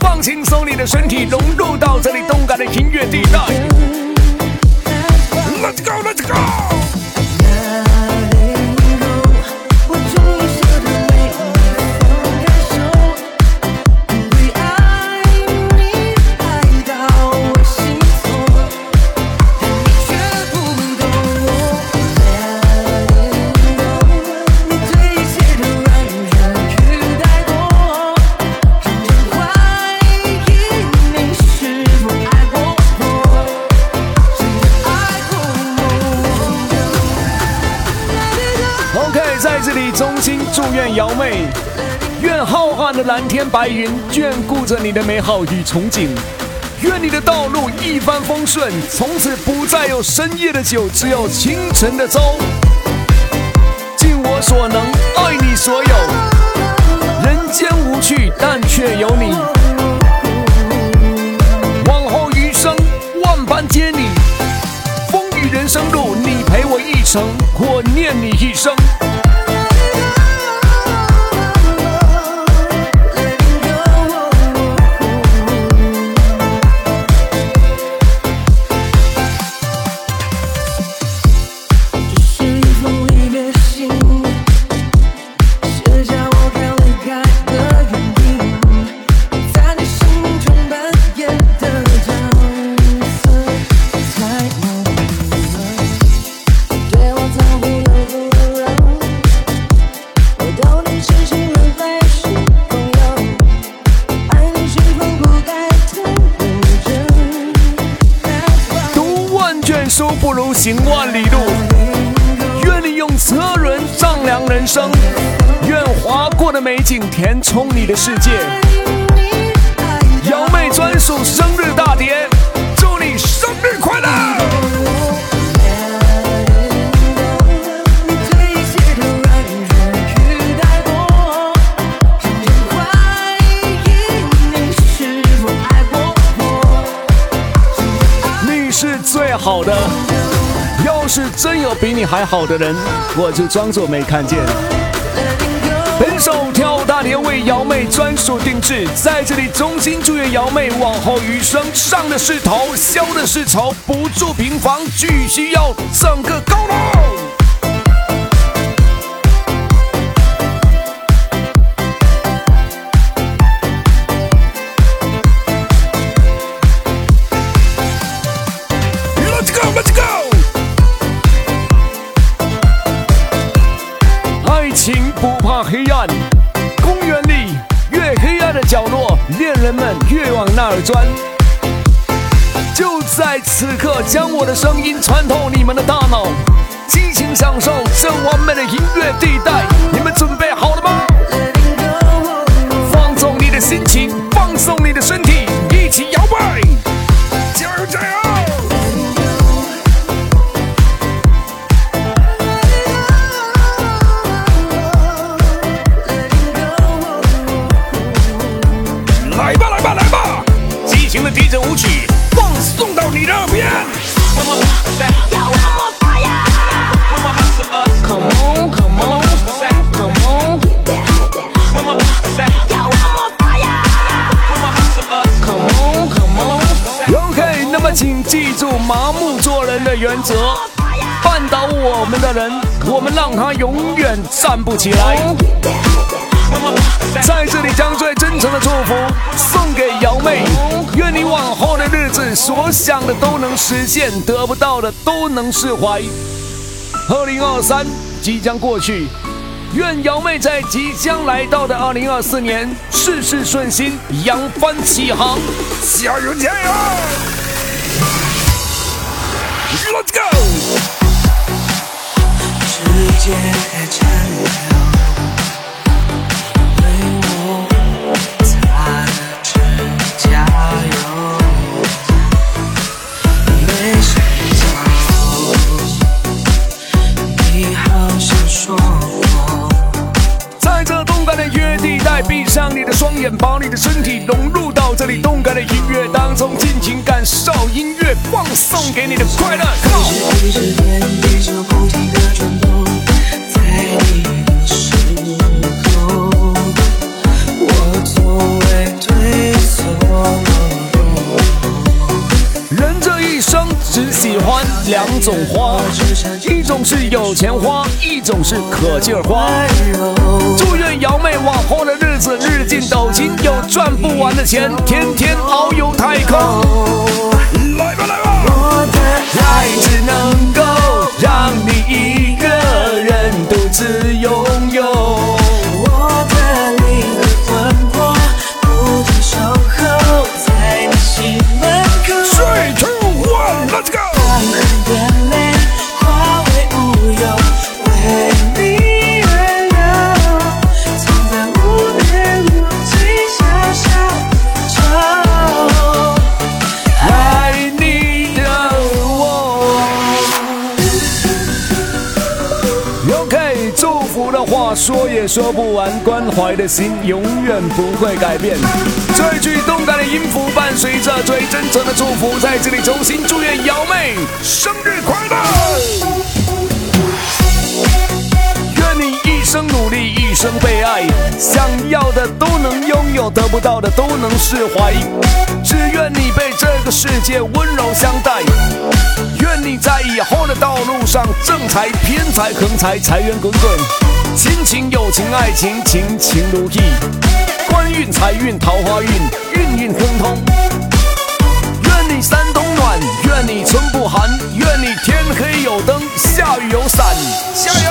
放轻松你的身体，融入到这里动感的音乐地带。Let's go, let's go. 这里衷心祝愿瑶妹，愿浩瀚的蓝天白云眷顾着你的美好与憧憬，愿你的道路一帆风顺，从此不再有深夜的酒，只有清晨的粥。尽我所能，爱你所有，人间无趣，但却有你。往后余生，万般皆你，风雨人生路，你陪我一程，我念你一生。的世界。瑶妹专属生日大碟，祝你生日快乐！你是最好的。是真有比你还好的人，我就装作没看见。本首跳大连为瑶妹专属定制，在这里衷心祝愿瑶妹往后余生，上的是头，消的是愁，不住平房，继续要整个高楼。的角落，恋人们越往那儿钻。就在此刻，将我的声音穿透你们的大脑，激情享受这完美的音乐地带。你们准备好了吗？放纵你的心情，放松你的身体，记住麻木做人的原则，绊倒我们的人，我们让他永远站不起来。在这里将最真诚的祝福送给瑶妹，愿你往后的日子所想的都能实现，得不到的都能释怀。二零二三即将过去，愿瑶妹在即将来到的二零二四年事事顺心，扬帆起航，加油加油！Let's go！时间在沉流，为我擦了指甲油，没睡着，你好像说过，在这动感的约地带，闭上你的双眼，把你的身体融入到这里动感的音乐当中，尽情感受音乐放送给你的快乐。人这一生只喜欢两种花，一种是有钱花，一种是可劲儿花。祝愿摇。的钱，天天遨游太空。怀的心永远不会改变。最具动感的音符伴随着最真诚的祝福，在这里衷心祝愿瑶妹生日快乐！愿你一生努力，一生被爱，想要的都能拥有，得不到的都能释怀。只愿你被这个世界温柔相待。愿你在以后的道路上，正财、偏财、横财，财源滚滚。亲情、友情、爱情，情情如意；官运、财运、桃花运，运运亨通。愿你三冬暖，愿你春不寒，愿你天黑有灯，下雨有伞。加油！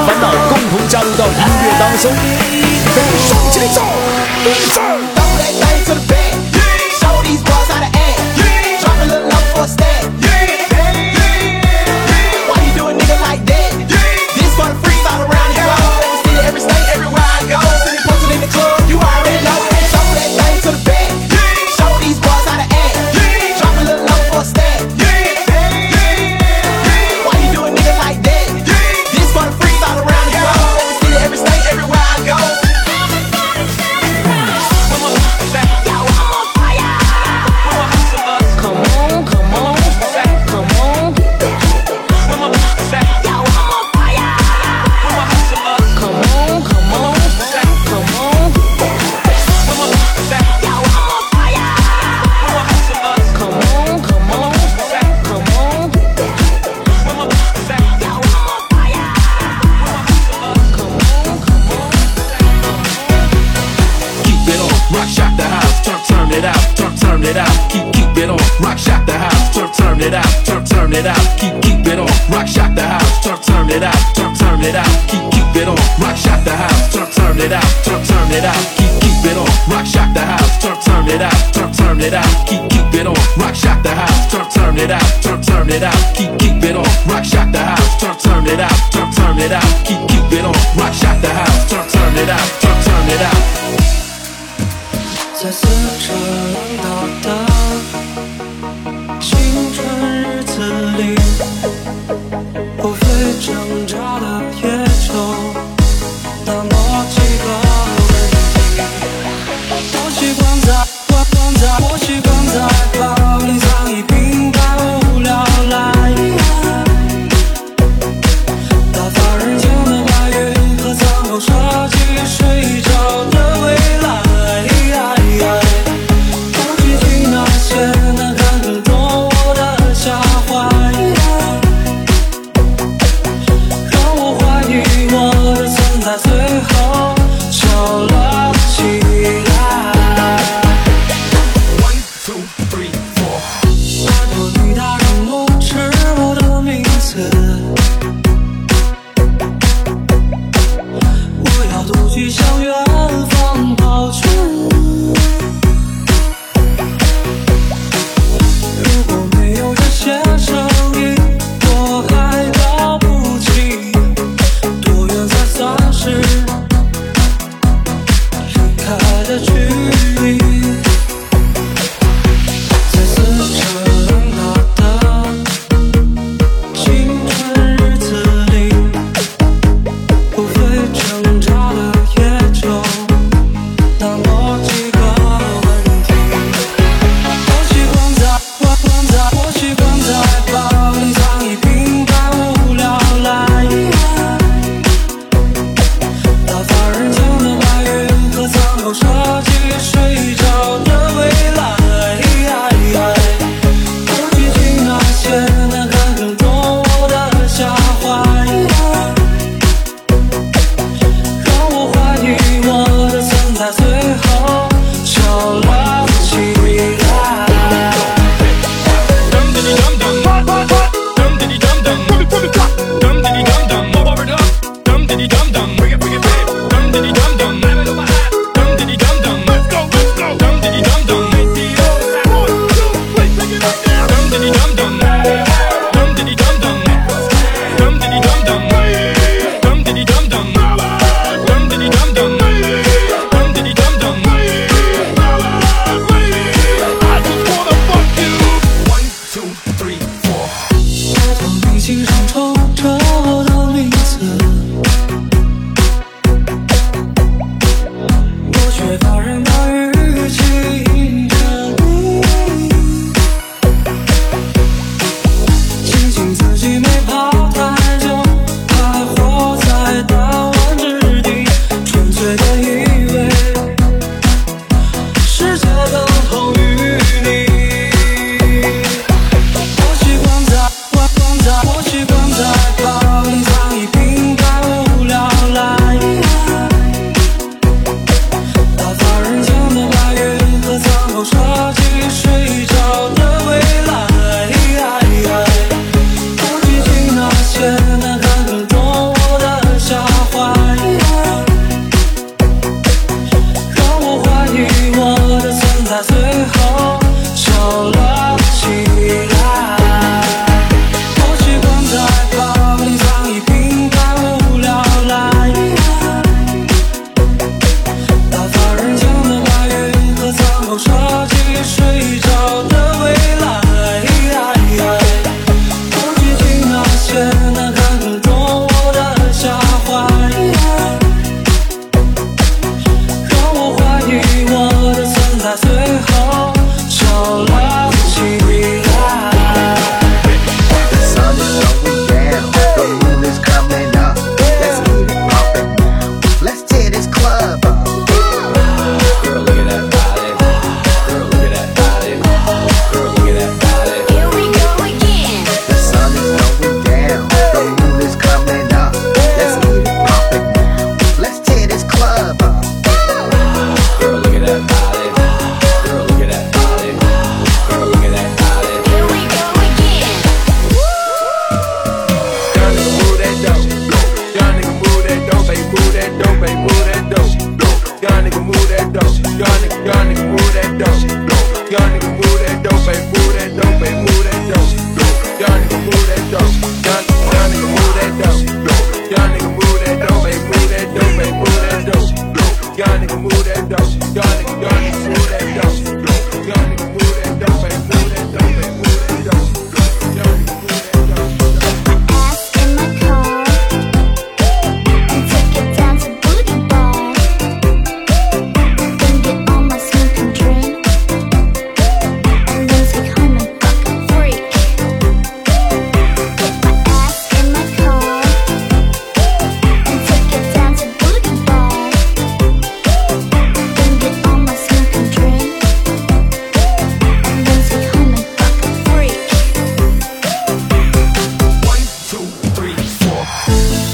烦恼，共同加入到音乐当中。双击走，一起。it out, keep keep it on, rock shock the house, turn turn it out, turn turn it out, keep keep it on, rock shock the house, turn turn it out, turn turn it out, keep keep it on, rock shock the house, turn turn it out, turn turn it out, keep keep it on, rock shock the house, turn turn it out, turn turn it out, keep keep it on, rock shock the house, turn turn it out, turn turn it out, keep keep it on, rock shock the house, turn turn it out, turn turn it out. 在四处浪荡的。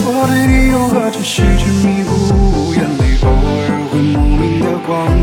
我对你又何止是执迷不悟眼泪偶尔会莫名的光